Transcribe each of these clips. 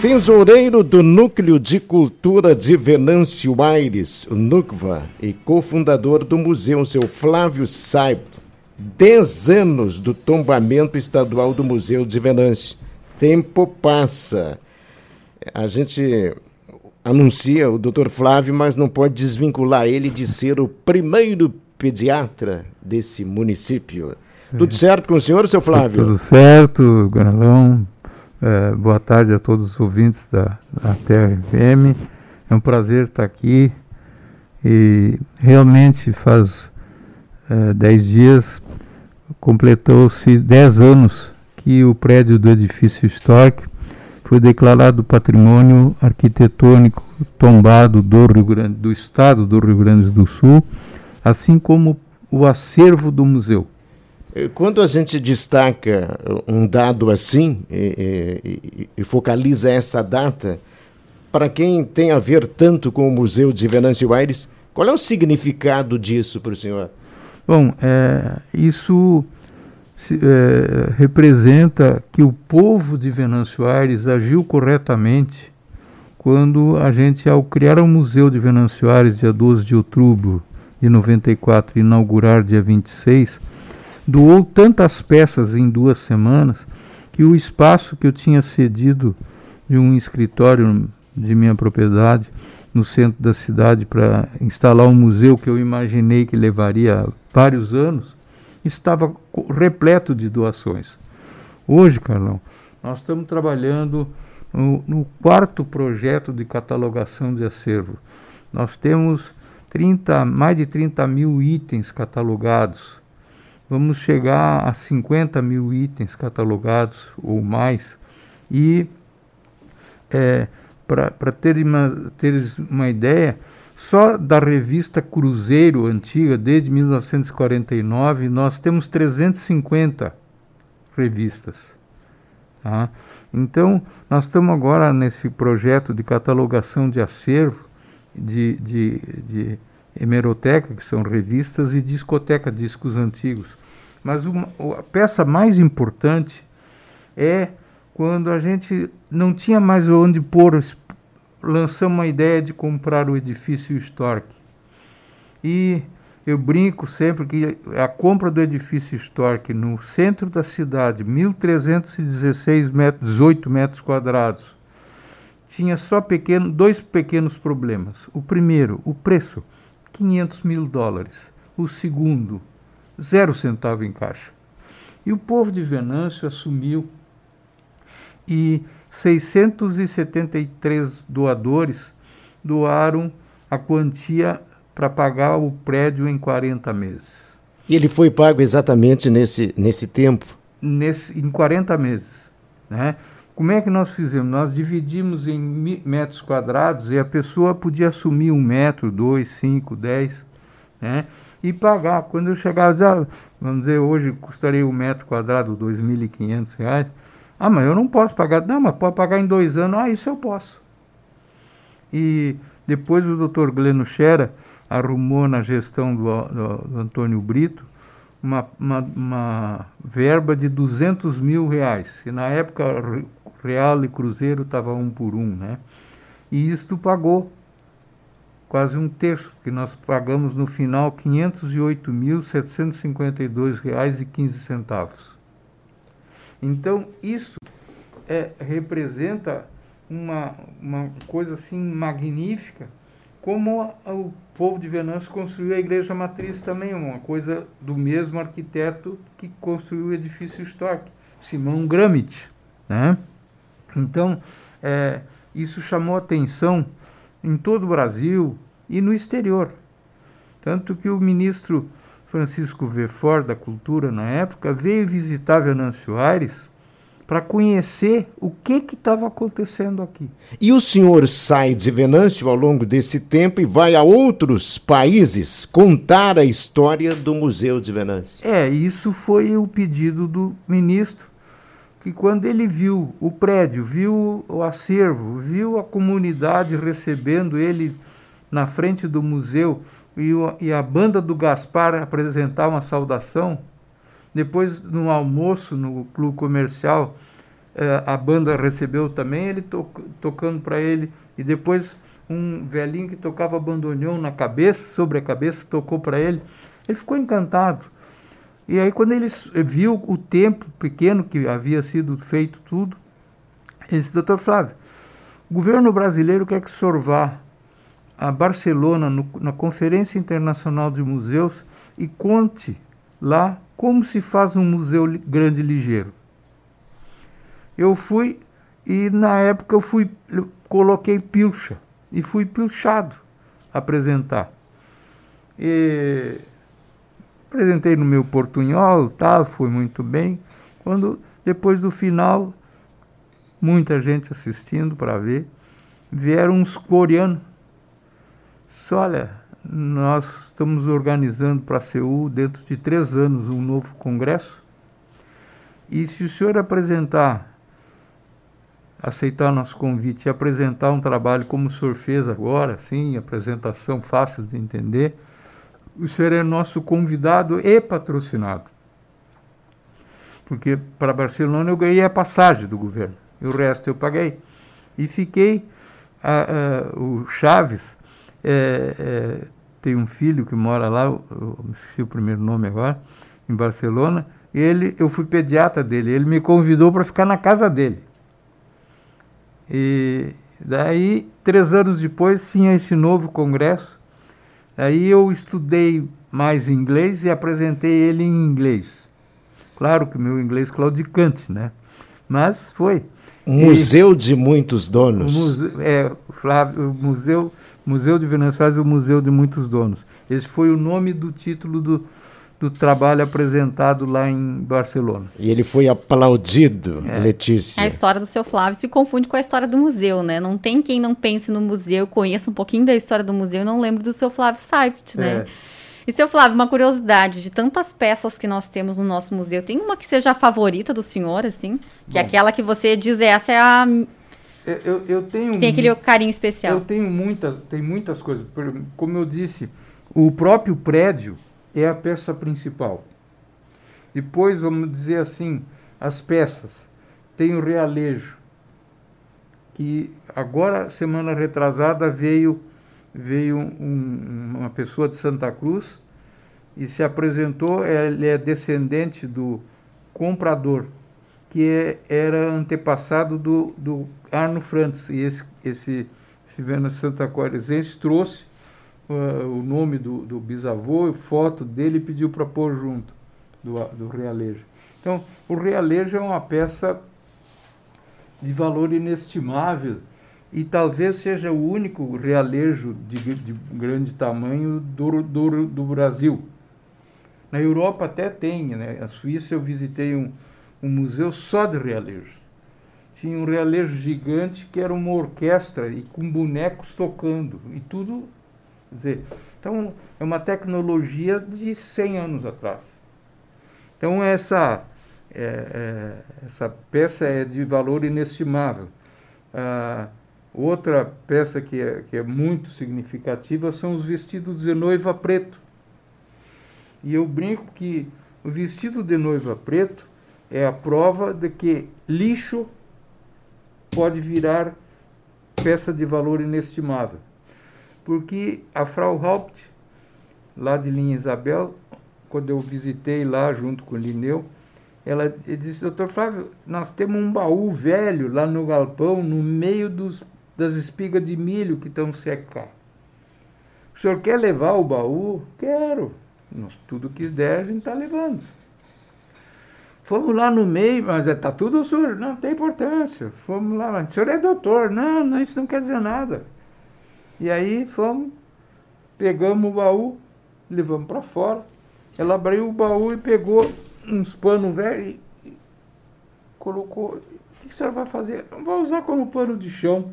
Tesoureiro do Núcleo de Cultura de Venâncio Aires, NUCVA, e cofundador do museu, seu Flávio Saib. Dez anos do tombamento estadual do Museu de Venâncio. Tempo passa. A gente anuncia o doutor Flávio, mas não pode desvincular ele de ser o primeiro pediatra desse município. Tudo certo com o senhor, seu Flávio? Tudo certo, Granalão. É, boa tarde a todos os ouvintes da, da. É um prazer estar aqui e realmente faz é, dez dias completou-se dez anos que o prédio do edifício histórico foi declarado patrimônio arquitetônico tombado do Rio Grande do Estado do Rio Grande do Sul, assim como o acervo do museu. Quando a gente destaca um dado assim e, e, e focaliza essa data, para quem tem a ver tanto com o Museu de Venâncio Aires, qual é o significado disso para o senhor? Bom, é, isso é, representa que o povo de Venâncio Aires agiu corretamente quando a gente, ao criar o Museu de Venâncio Aires, dia 12 de outubro de 94, inaugurar dia 26, doou tantas peças em duas semanas que o espaço que eu tinha cedido de um escritório de minha propriedade no centro da cidade para instalar um museu que eu imaginei que levaria vários anos, estava repleto de doações. Hoje, Carlão, nós estamos trabalhando no, no quarto projeto de catalogação de acervo. Nós temos 30, mais de 30 mil itens catalogados vamos chegar a 50 mil itens catalogados ou mais. E é, para ter uma, ter uma ideia, só da revista Cruzeiro antiga, desde 1949, nós temos 350 revistas. Tá? Então, nós estamos agora nesse projeto de catalogação de acervo de, de, de hemeroteca, que são revistas, e discoteca, discos antigos. Mas uma, a peça mais importante é quando a gente não tinha mais onde pôr, lançamos a ideia de comprar o edifício histórico. E eu brinco sempre que a compra do edifício histórico no centro da cidade, 1.316 metros, 18 metros quadrados, tinha só pequeno, dois pequenos problemas. O primeiro, o preço, 500 mil dólares. O segundo, zero centavo em caixa. E o povo de Venâncio assumiu e 673 doadores doaram a quantia para pagar o prédio em 40 meses. E ele foi pago exatamente nesse, nesse tempo? Nesse, em 40 meses. Né? Como é que nós fizemos? Nós dividimos em metros quadrados e a pessoa podia assumir um metro, dois, cinco, dez. Né? e pagar. Quando eu chegava, já, vamos dizer, hoje custaria um metro quadrado R$ 2.500. Ah, mas eu não posso pagar. Não, mas pode pagar em dois anos. Ah, isso eu posso. E depois o doutor Gleno Xera arrumou na gestão do, do, do Antônio Brito uma, uma, uma, verba de 200 mil reais. E na época Real e Cruzeiro estava um por um, né? E isto pagou quase um terço, que nós pagamos no final R$ 508.752,15. Então, isso é, representa uma, uma coisa assim magnífica, como o povo de Venâncio construiu a igreja matriz também, uma coisa do mesmo arquiteto que construiu o edifício histórico, Simão Gramit. Né? Então, é, isso chamou atenção em todo o Brasil e no exterior. Tanto que o ministro Francisco Vefor, da Cultura, na época, veio visitar Venâncio Aires para conhecer o que estava acontecendo aqui. E o senhor sai de Venâncio ao longo desse tempo e vai a outros países contar a história do Museu de Venâncio. É, isso foi o pedido do ministro que quando ele viu o prédio, viu o acervo, viu a comunidade recebendo ele na frente do museu e, o, e a banda do Gaspar apresentar uma saudação, depois no almoço no clube comercial, eh, a banda recebeu também ele to tocando para ele e depois um velhinho que tocava bandoneon na cabeça, sobre a cabeça, tocou para ele. Ele ficou encantado. E aí quando ele viu o tempo pequeno que havia sido feito tudo, ele disse, doutor Flávio, o governo brasileiro quer que o vá a Barcelona, no, na Conferência Internacional de Museus, e conte lá como se faz um museu grande ligeiro. Eu fui e na época eu fui eu coloquei pilcha e fui pilchado apresentar. E apresentei no meu portunhol, tá, foi muito bem. Quando depois do final, muita gente assistindo para ver, vieram uns coreanos. Só olha, nós estamos organizando para a Seul, dentro de três anos, um novo congresso. E se o senhor apresentar, aceitar nosso convite e apresentar um trabalho como o senhor fez agora, sim, apresentação fácil de entender, o senhor é nosso convidado e patrocinado. Porque para Barcelona eu ganhei a passagem do governo, e o resto eu paguei. E fiquei, a, a, o Chaves é, é, tem um filho que mora lá, eu esqueci o primeiro nome agora, em Barcelona, ele, eu fui pediatra dele, ele me convidou para ficar na casa dele. E daí, três anos depois, tinha esse novo congresso, aí eu estudei mais inglês e apresentei ele em inglês. Claro que meu inglês claudicante, né? Mas foi. Museu e, de muitos donos. Museu, é, Flávio, o museu Museu de Venâncio e o Museu de Muitos Donos. Esse foi o nome do título do, do trabalho apresentado lá em Barcelona. E ele foi aplaudido, é. Letícia. A história do seu Flávio se confunde com a história do museu, né? Não tem quem não pense no museu, conheça um pouquinho da história do museu e não lembre do seu Flávio Seift, né? É. E seu Flávio, uma curiosidade, de tantas peças que nós temos no nosso museu, tem uma que seja a favorita do senhor, assim? Que é aquela que você diz, essa é a eu, eu tenho tem aquele carinho especial. Eu tenho muita, tem muitas coisas. Como eu disse, o próprio prédio é a peça principal. Depois, vamos dizer assim, as peças. Tem o realejo, que agora, semana retrasada, veio, veio um, uma pessoa de Santa Cruz e se apresentou, ele é descendente do comprador que é, era antepassado do, do Arno Frantz. E esse, esse Silvana Santa Quaresense trouxe uh, o nome do, do bisavô, foto dele pediu para pôr junto do, do realejo. Então, o realejo é uma peça de valor inestimável e talvez seja o único realejo de, de grande tamanho do, do, do Brasil. Na Europa até tem, né? A Suíça eu visitei um, um museu só de realejos. Tinha um realejo gigante que era uma orquestra e com bonecos tocando e tudo. Quer dizer, então é uma tecnologia de 100 anos atrás. Então essa, é, é, essa peça é de valor inestimável. Ah, outra peça que é, que é muito significativa são os vestidos de noiva preto. E eu brinco que o vestido de noiva preto é a prova de que lixo pode virar peça de valor inestimável. Porque a Frau Haupt, lá de Linha Isabel, quando eu visitei lá junto com o Lineu, ela disse, doutor Flávio, nós temos um baú velho lá no galpão, no meio dos, das espigas de milho que estão secas. O senhor quer levar o baú? Quero. Nós, tudo que der, a gente está levando. Fomos lá no meio, mas está tudo sujo, não tem importância. Fomos lá, mas o senhor é doutor, não, não, isso não quer dizer nada. E aí fomos, pegamos o baú, levamos para fora. Ela abriu o baú e pegou uns panos velhos e colocou. O que, que a senhora vai fazer? Vou usar como pano de chão.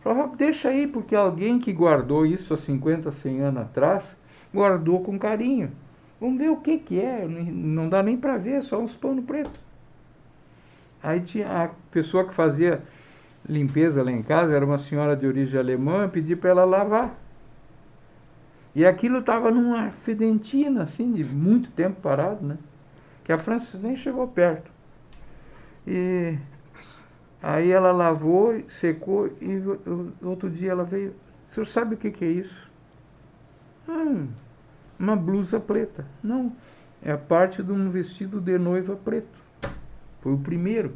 Falei, deixa aí, porque alguém que guardou isso há 50, 100 anos atrás, guardou com carinho. Vamos ver o que, que é. Não dá nem para ver, só uns panos pretos. Aí tinha a pessoa que fazia limpeza lá em casa, era uma senhora de origem alemã, eu pedi para ela lavar. E aquilo estava numa fedentina, assim, de muito tempo parado, né? Que a Francis nem chegou perto. E aí ela lavou, secou e outro dia ela veio. O senhor sabe o que, que é isso? Ah, uma blusa preta. Não, é a parte de um vestido de noiva preto. Foi o primeiro.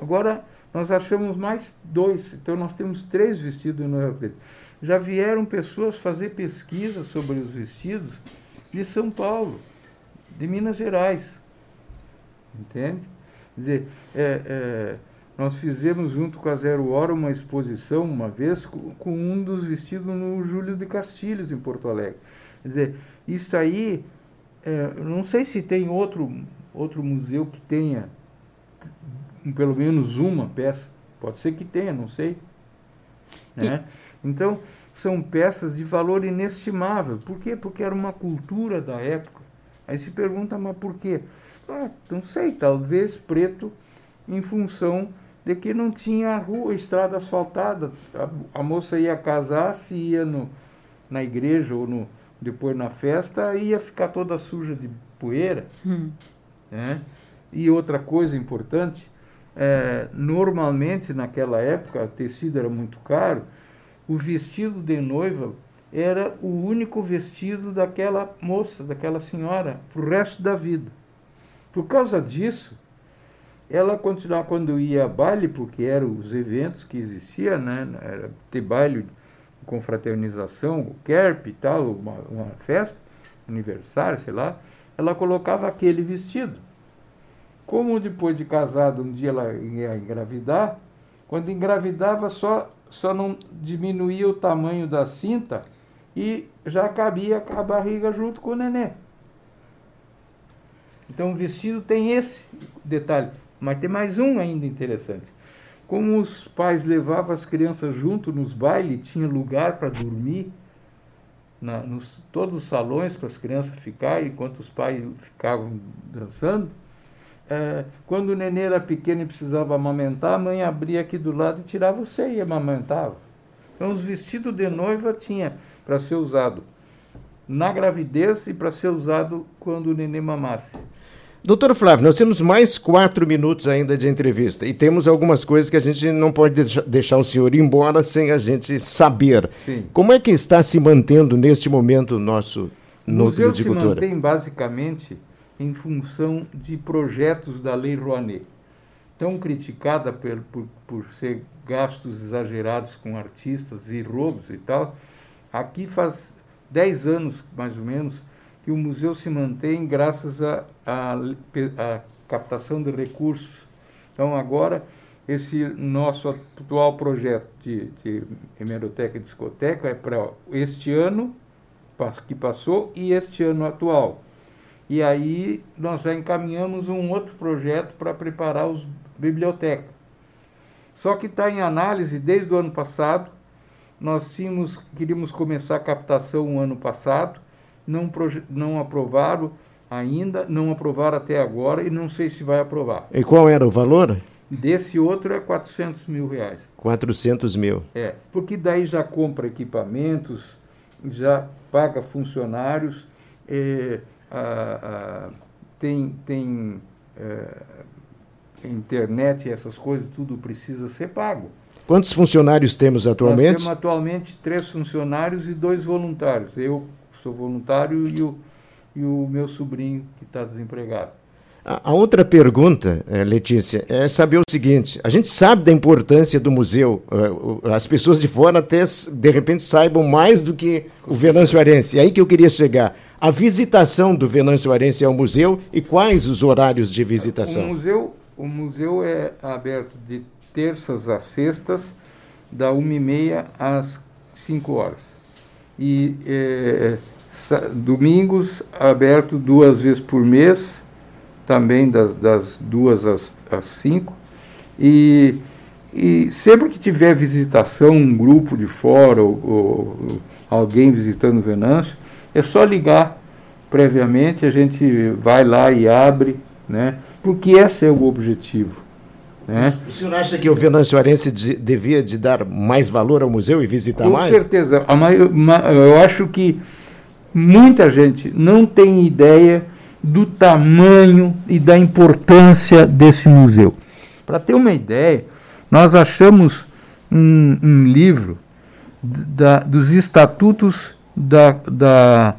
Agora nós achamos mais dois, então nós temos três vestidos de noiva preta. Já vieram pessoas fazer pesquisa sobre os vestidos de São Paulo, de Minas Gerais. Entende? De, é, é, nós fizemos junto com a Zero Hora uma exposição uma vez com, com um dos vestidos no Júlio de Castilhos, em Porto Alegre. Quer dizer, isso aí, é, não sei se tem outro, outro museu que tenha pelo menos uma peça. Pode ser que tenha, não sei. Né? Então, são peças de valor inestimável. Por quê? Porque era uma cultura da época. Aí se pergunta, mas por quê? Ah, não sei, talvez preto em função de que não tinha rua, estrada asfaltada. A, a moça ia casar, se ia no, na igreja ou no, depois na festa, ia ficar toda suja de poeira. Hum. Né? E outra coisa importante, é, normalmente naquela época, o tecido era muito caro, o vestido de noiva era o único vestido daquela moça, daquela senhora, para o resto da vida. Por causa disso, ela continuava quando ia a baile, porque eram os eventos que existiam, né? Era ter baile com fraternização, o kerp e tal, uma, uma festa, aniversário, sei lá, ela colocava aquele vestido. Como depois de casado um dia ela ia engravidar, quando engravidava só, só não diminuía o tamanho da cinta e já cabia a barriga junto com o neném. Então o vestido tem esse detalhe, mas tem mais um ainda interessante. Como os pais levavam as crianças junto nos bailes, tinha lugar para dormir, na, nos todos os salões para as crianças ficarem enquanto os pais ficavam dançando. É, quando o nenê era pequeno e precisava amamentar, a mãe abria aqui do lado e tirava o seio e amamentava. Então, os vestidos de noiva tinha para ser usado na gravidez e para ser usado quando o nenê mamasse. Doutor Flávio, nós temos mais quatro minutos ainda de entrevista e temos algumas coisas que a gente não pode deixar o senhor ir embora sem a gente saber. Sim. Como é que está se mantendo neste momento o nosso núcleo de cultura? O museu se mantém basicamente em função de projetos da Lei Rouanet, tão criticada por, por, por ser gastos exagerados com artistas e roubos e tal. Aqui faz 10 anos, mais ou menos, que o museu se mantém graças à a, a, a, captação de recursos. Então, agora, esse nosso atual projeto de, de hemeroteca e discoteca é para este ano que passou e este ano atual. E aí nós já encaminhamos um outro projeto para preparar os bibliotecas. Só que está em análise desde o ano passado. Nós tínhamos, queríamos começar a captação o ano passado, não, não aprovaram ainda, não aprovaram até agora e não sei se vai aprovar. E qual era o valor? Desse outro é 400 mil reais. 400 mil. É, porque daí já compra equipamentos, já paga funcionários. Eh, a, a, tem, tem é, internet e essas coisas, tudo precisa ser pago. Quantos funcionários temos atualmente? Nós temos atualmente três funcionários e dois voluntários. Eu sou voluntário e o, e o meu sobrinho que está desempregado. A, a outra pergunta, eh, Letícia, é saber o seguinte: a gente sabe da importância do museu, eh, as pessoas de fora até de repente saibam mais do que o Venâncio Arense. É aí que eu queria chegar a visitação do Venâncio Arense ao museu e quais os horários de visitação? O museu, o museu é aberto de terças a sextas, da 1h30 às 5 horas. E é, domingos aberto duas vezes por mês, também das, das duas às, às cinco. E, e sempre que tiver visitação, um grupo de fora ou, ou alguém visitando o Venâncio, é só ligar previamente, a gente vai lá e abre, né? Porque esse é o objetivo. Né? O senhor acha que o Venâncio Arense de, devia de dar mais valor ao museu e visitar Com mais? Com certeza. Eu acho que muita gente não tem ideia do tamanho e da importância desse museu. Para ter uma ideia, nós achamos um, um livro da, dos estatutos da, da,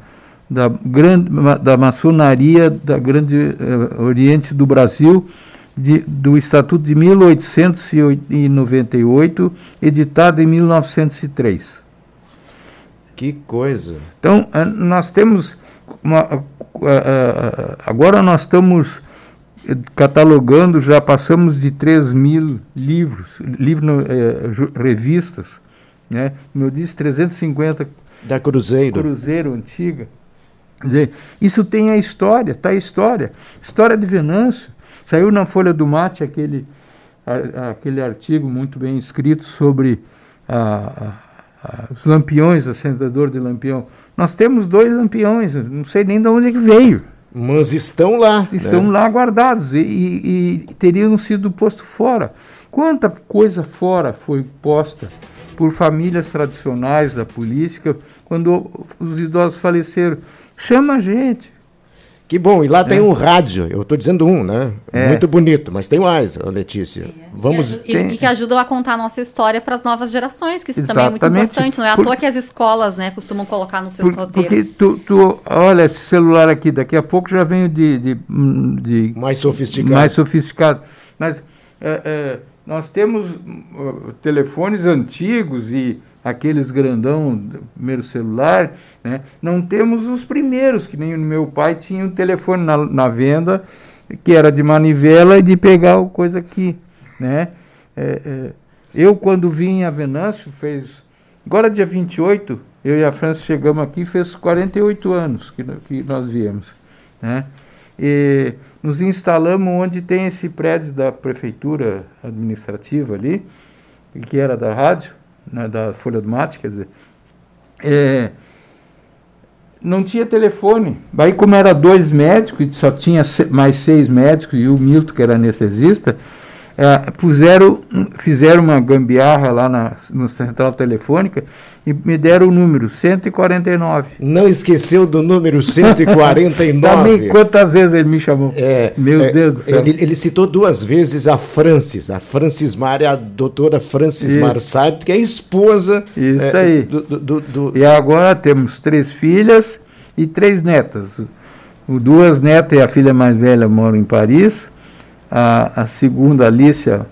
da, grande, da maçonaria da Grande uh, Oriente do Brasil, de, do Estatuto de 1898, editado em 1903. Que coisa! Então, eh, nós temos. Uma, agora nós estamos catalogando, já passamos de 3 mil livros, eh, revistas, né? Como eu disse, 350 da Cruzeiro. Cruzeiro antiga. Quer dizer, isso tem a história, está a história. História de Venâncio. Saiu na Folha do Mate aquele, a, aquele artigo muito bem escrito sobre a, a, os lampiões, acendedor de lampião. Nós temos dois lampiões, não sei nem de onde é que veio. Mas estão lá. Né? Estão né? lá guardados e, e, e teriam sido postos fora. Quanta coisa fora foi posta por famílias tradicionais da política quando os idosos faleceram? Chama a gente. Que bom, e lá é. tem um rádio, eu estou dizendo um, né? É. Muito bonito, mas tem mais, Letícia. É. Vamos... E, e, que ajudam a contar a nossa história para as novas gerações, que isso Exatamente. também é muito importante, não é à toa que as escolas né, costumam colocar nos seus Por, roteiros. Porque tu, tu, olha esse celular aqui, daqui a pouco já vem de, de, de mais sofisticado. Mais sofisticado. Mas é, é, nós temos uh, telefones antigos e aqueles grandão, primeiro celular, né? não temos os primeiros, que nem o meu pai tinha um telefone na, na venda, que era de manivela e de pegar o coisa aqui. Né? É, é, eu, quando vim a Venâncio, fez. Agora, dia 28, eu e a França chegamos aqui, fez 48 anos que, que nós viemos. Né? E nos instalamos onde tem esse prédio da prefeitura administrativa ali, que era da rádio, né, da Folha do Mate, quer dizer, é, não tinha telefone. Aí, como era dois médicos, e só tinha mais seis médicos, e o Milton, que era anestesista, é, puseram, fizeram uma gambiarra lá na no central telefônica e me deram o número 149. Não esqueceu do número 149. Também quantas vezes ele me chamou? É, Meu é, Deus do céu. Ele, ele, citou duas vezes a Francis, a Francis Mar, a doutora Francis Mar que é esposa. Isso é, aí. Do, do, do, e agora temos três filhas e três netas. Duas netas e a filha mais velha moram em Paris a, a segunda, Alicia,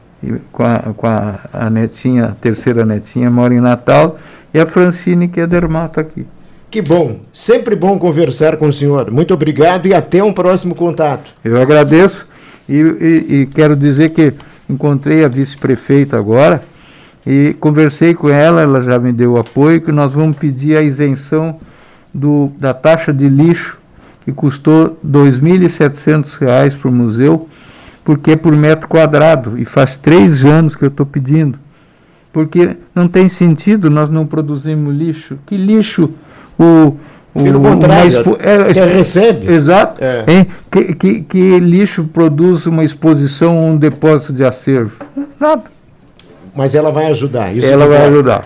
com, a, com a, a, netinha, a terceira netinha, mora em Natal, e a Francine, que é dermata aqui. Que bom, sempre bom conversar com o senhor. Muito obrigado e até um próximo contato. Eu agradeço e, e, e quero dizer que encontrei a vice-prefeita agora e conversei com ela, ela já me deu apoio, que nós vamos pedir a isenção do, da taxa de lixo, que custou R$ 2.700 para o museu, porque é por metro quadrado, e faz três anos que eu estou pedindo. Porque não tem sentido nós não produzimos lixo. Que lixo o. o Pelo contrário, expo... é, que recebe. Exato. É. Que, que, que, lixo produz uma exposição ou um depósito de acervo? Nada. Mas ela vai ajudar. Isso ela vai ajudar.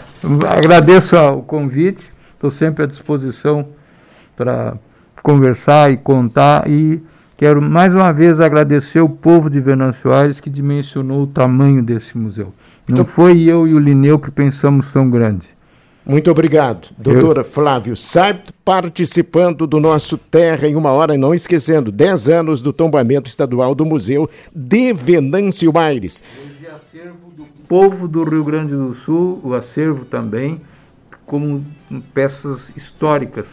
Agradeço o convite, estou sempre à disposição para conversar e contar e Quero mais uma vez agradecer o povo de Venâncio Aires que dimensionou o tamanho desse museu. Não foi eu e o Lineu que pensamos tão grande. Muito obrigado, doutora eu... Flávio Saibt, participando do nosso Terra em uma hora, e não esquecendo, 10 anos do tombamento estadual do Museu de Venâncio Aires. Hoje é acervo do povo do Rio Grande do Sul, o acervo também, como peças históricas.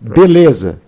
Beleza.